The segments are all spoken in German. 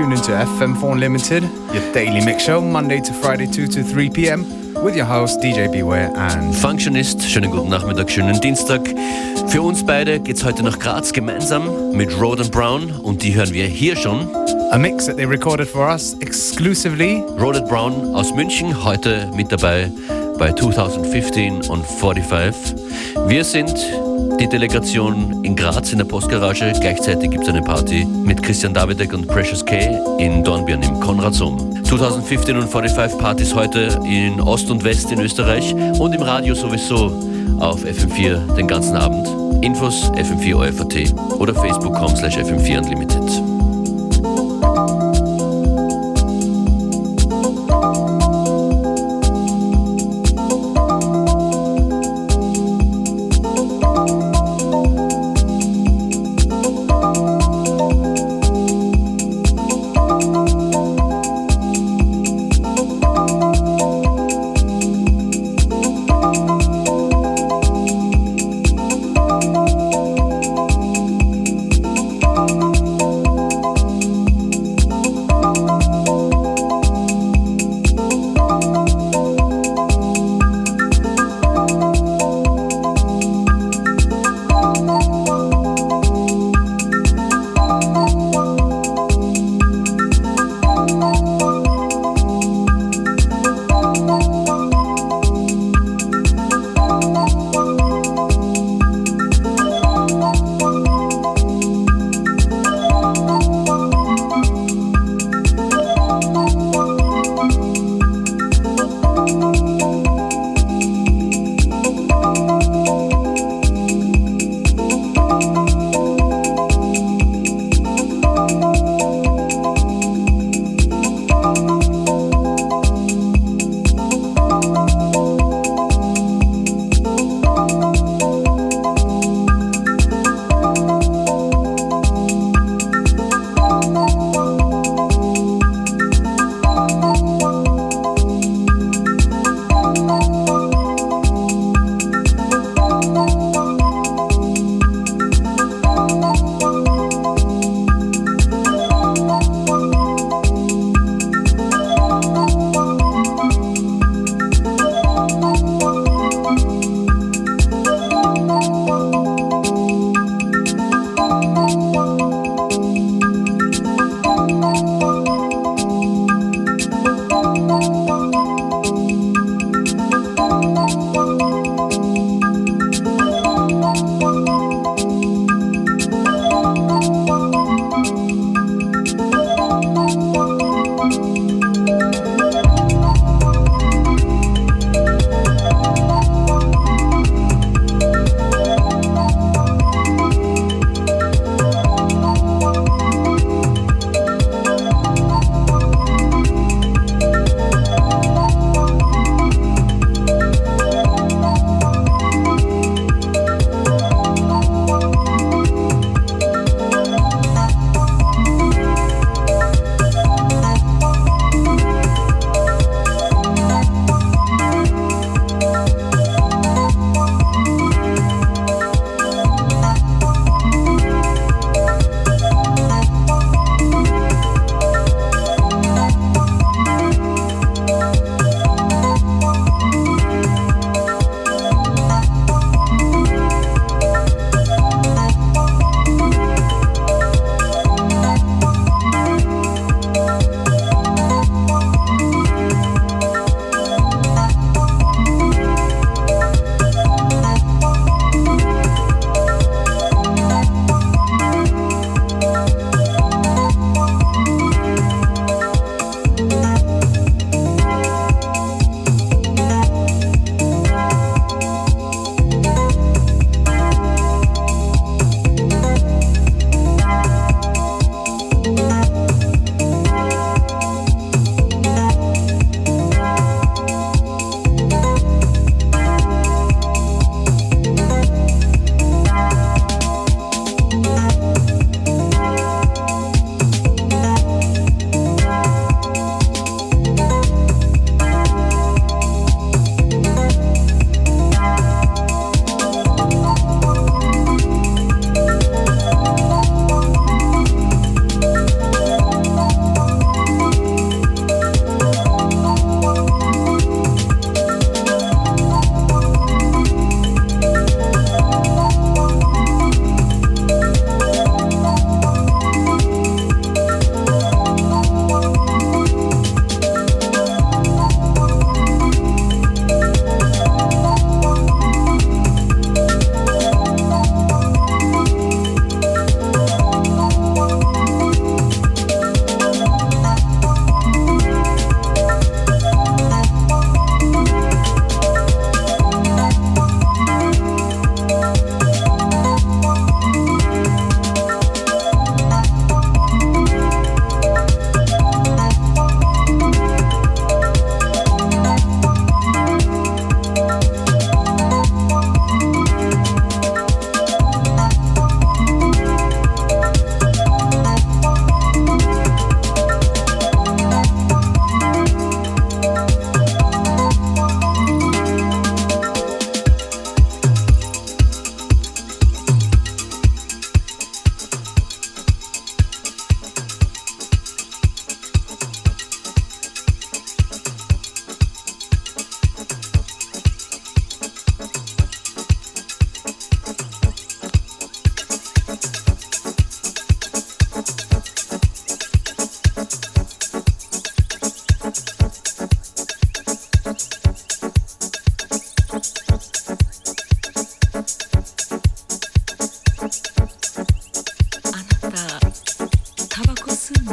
tune into FM4 Unlimited, your daily mix show, Monday to Friday, 2 to 3 p.m. with your host DJ Beware and Functionist. Schönen guten Nachmittag, schönen Dienstag. Für uns beide geht's heute nach Graz gemeinsam mit Road and Brown und die hören wir hier schon. A mix that they recorded for us exclusively. Road and Brown aus München, heute mit dabei bei 2015 und 45. Wir sind die Delegation in Graz in der Postgarage. Gleichzeitig gibt es eine Party mit Christian Davidek und Precious K in Dornbirn im Konradsum. 2015 und 45 Partys heute in Ost und West in Österreich und im Radio sowieso auf FM4 den ganzen Abend. Infos fm4 OFAT oder facebook.com slash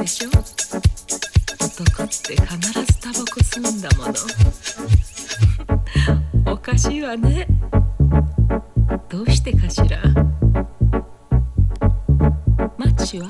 でしょ？男って必ずタバコ吸うんだもの。おかしいわね。どうしてかしら？マッチは？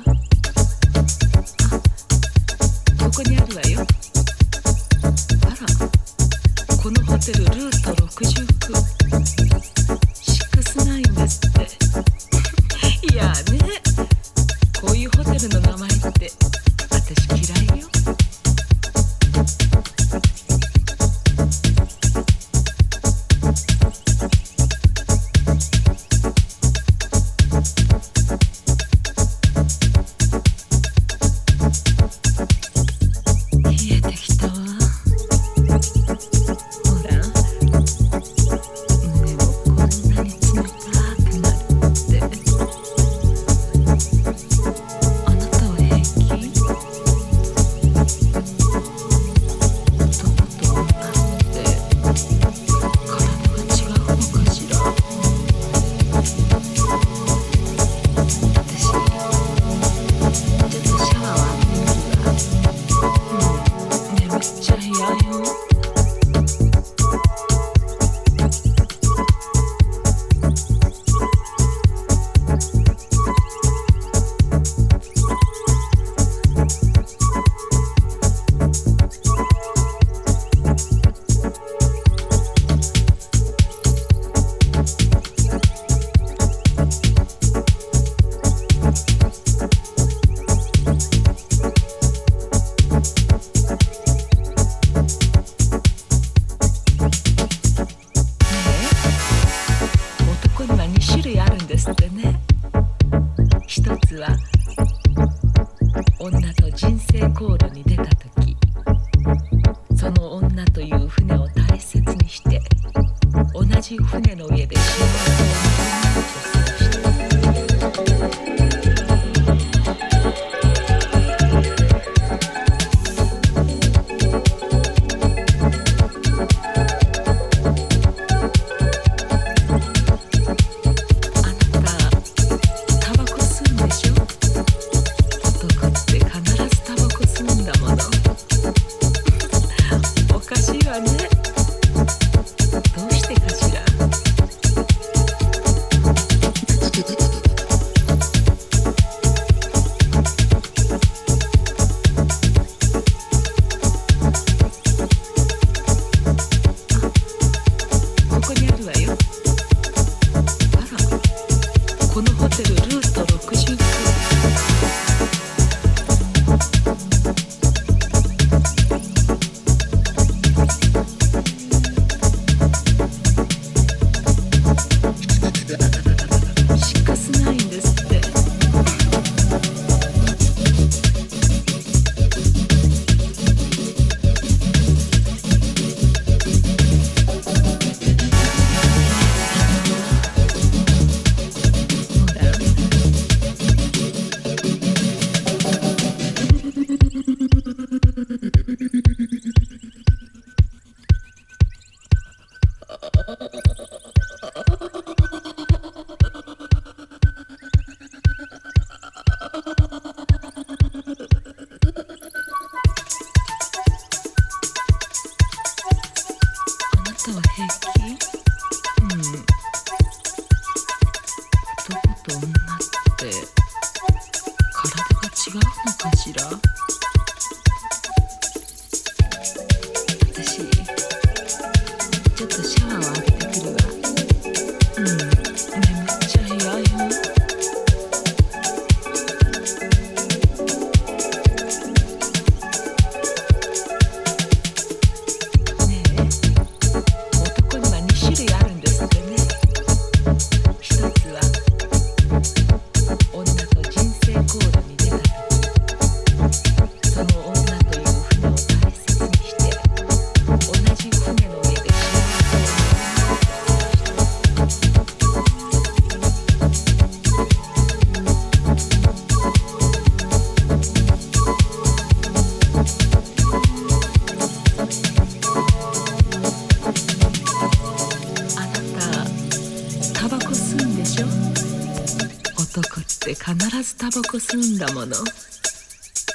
サボコすんだもの。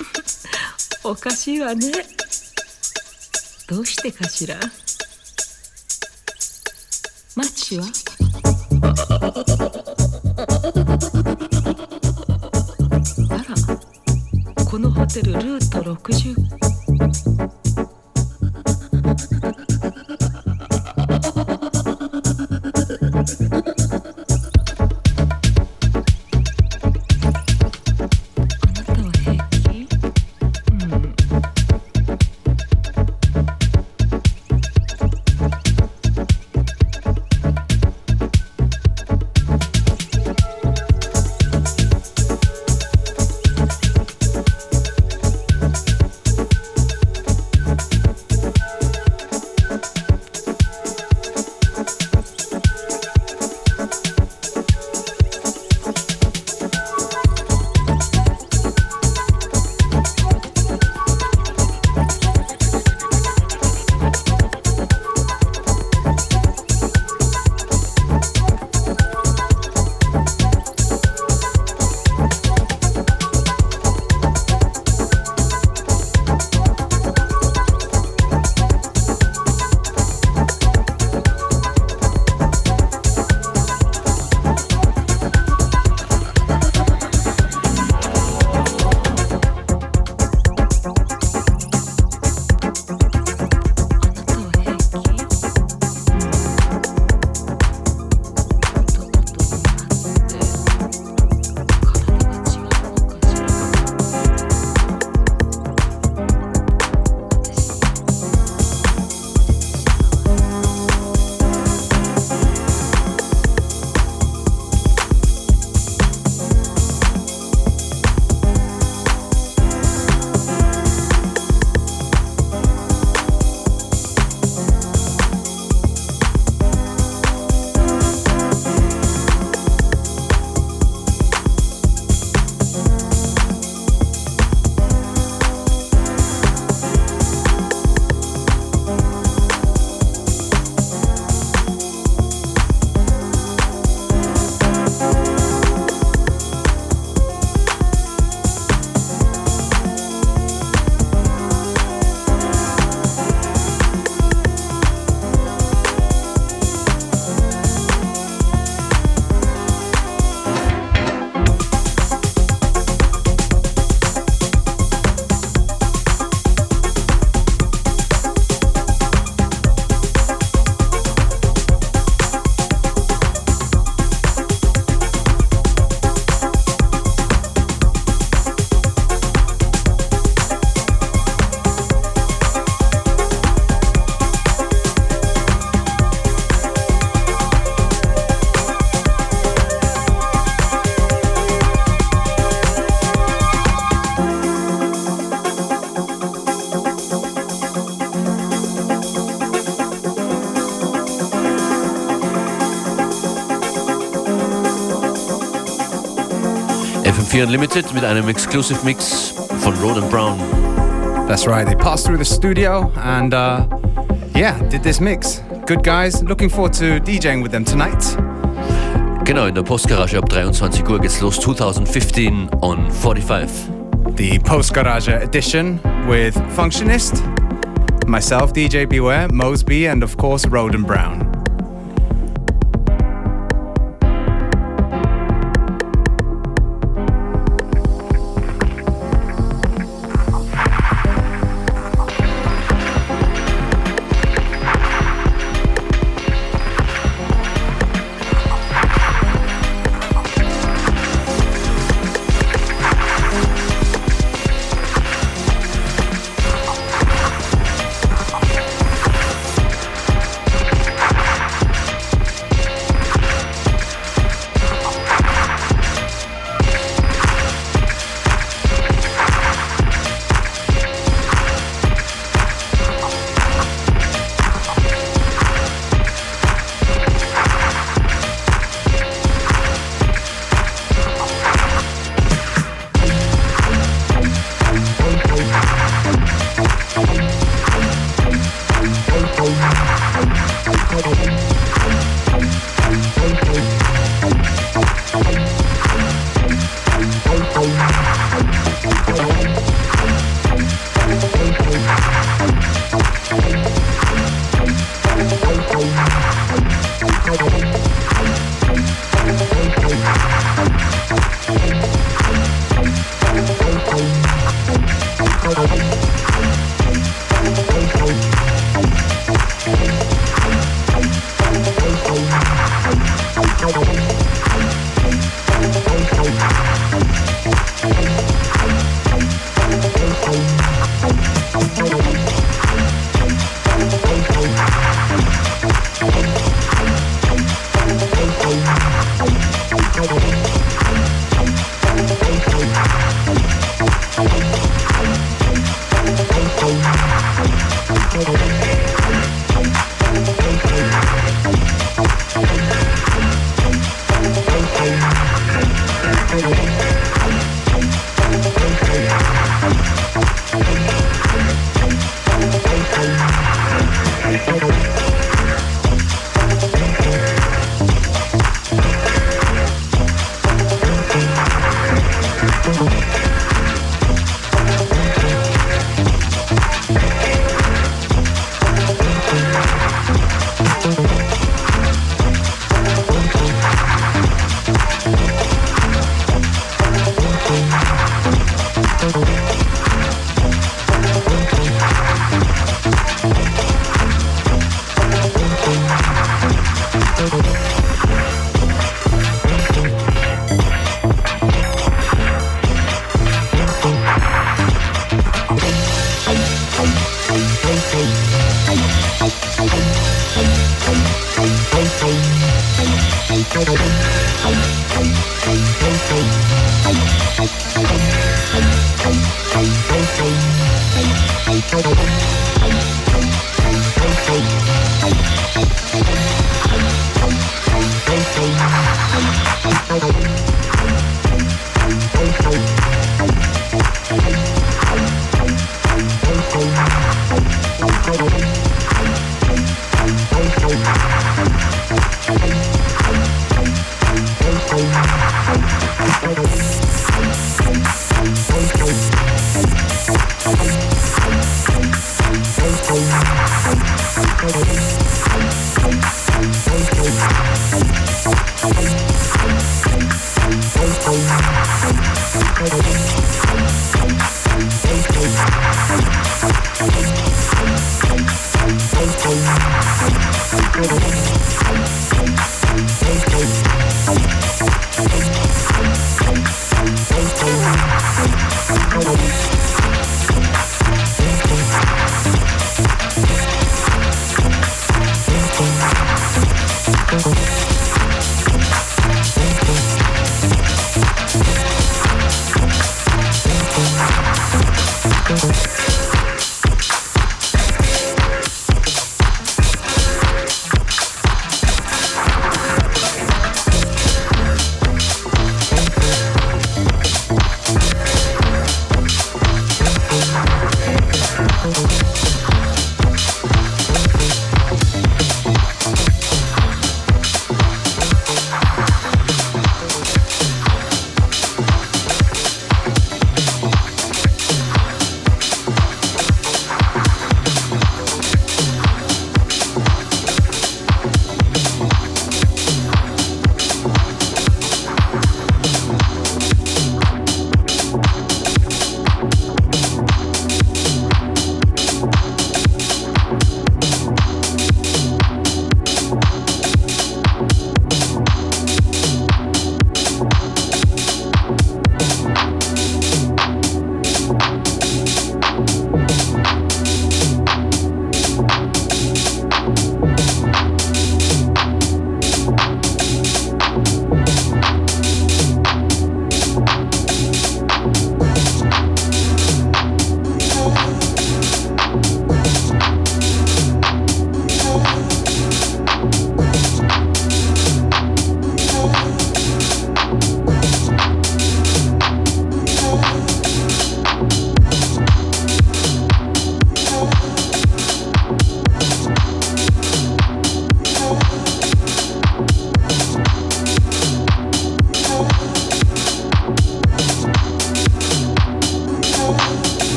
おかしいわね。どうしてかしら？マッチは？あらこのホテルルート60 FM4 Unlimited mit einem Exclusive Mix von Roden Brown. That's right, they passed through the studio and uh, yeah, did this mix. Good guys, looking forward to DJing with them tonight. Genau, in der Postgarage ab 23 Uhr geht's los, 2015 on 45. The Post Garage edition with Functionist, myself, DJ Beware, Mosby, and of course, Roden Brown.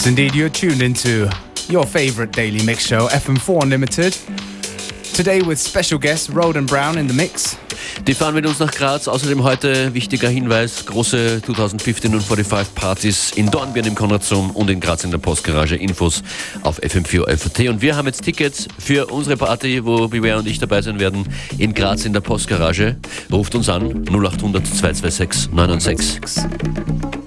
Yes, indeed, you're tuned into your favorite daily mix show, FM4 Unlimited. Today with special guest Roden Brown in the mix. Die fahren mit uns nach Graz. Außerdem heute wichtiger Hinweis: große 2015 und 45 Partys in Dornbirn im Konradsum und in Graz in der Postgarage. Infos auf FM4 FAT. Und wir haben jetzt Tickets für unsere Party, wo Beware und ich dabei sein werden, in Graz in der Postgarage. Ruft uns an 0800 226 996.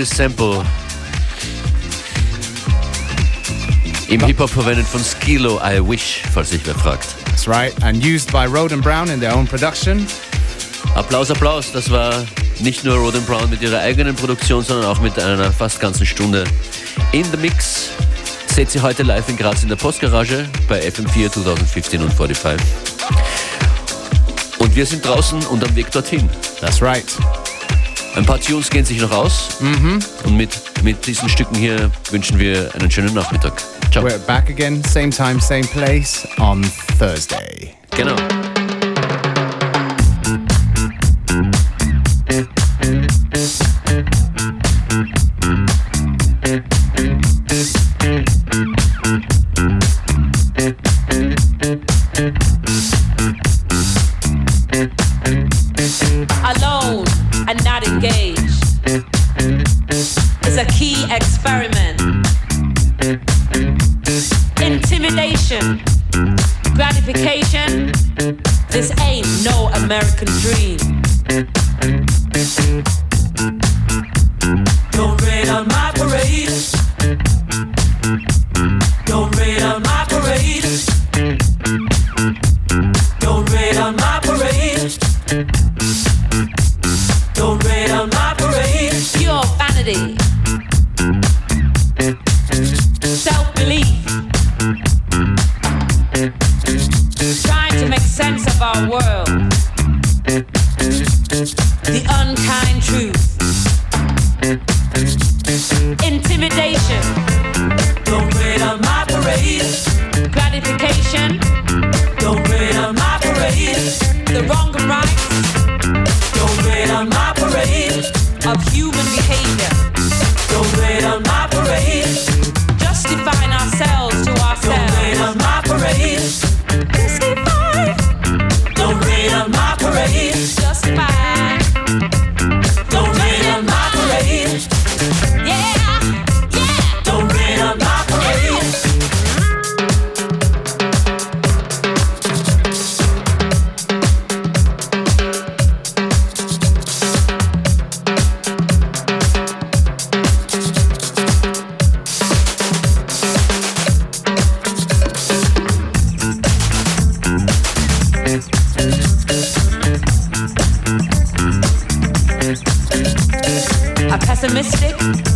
This sample. Im Hip-Hop verwendet von Skilo I Wish, falls sich wer fragt. That's right. And used by Road and Brown in their own production. Applaus, Applaus. Das war nicht nur Roden Brown mit ihrer eigenen Produktion, sondern auch mit einer fast ganzen Stunde in the Mix. Seht sie heute live in Graz in der Postgarage bei FM4 2015 und 45. Und wir sind draußen und am Weg dorthin. That's right. Ein paar Tunes gehen sich noch aus. Und mit, mit diesen Stücken hier wünschen wir einen schönen Nachmittag. Ciao. We're back again, same time, same place on Thursday. Genau. Experiment. Pessimistic,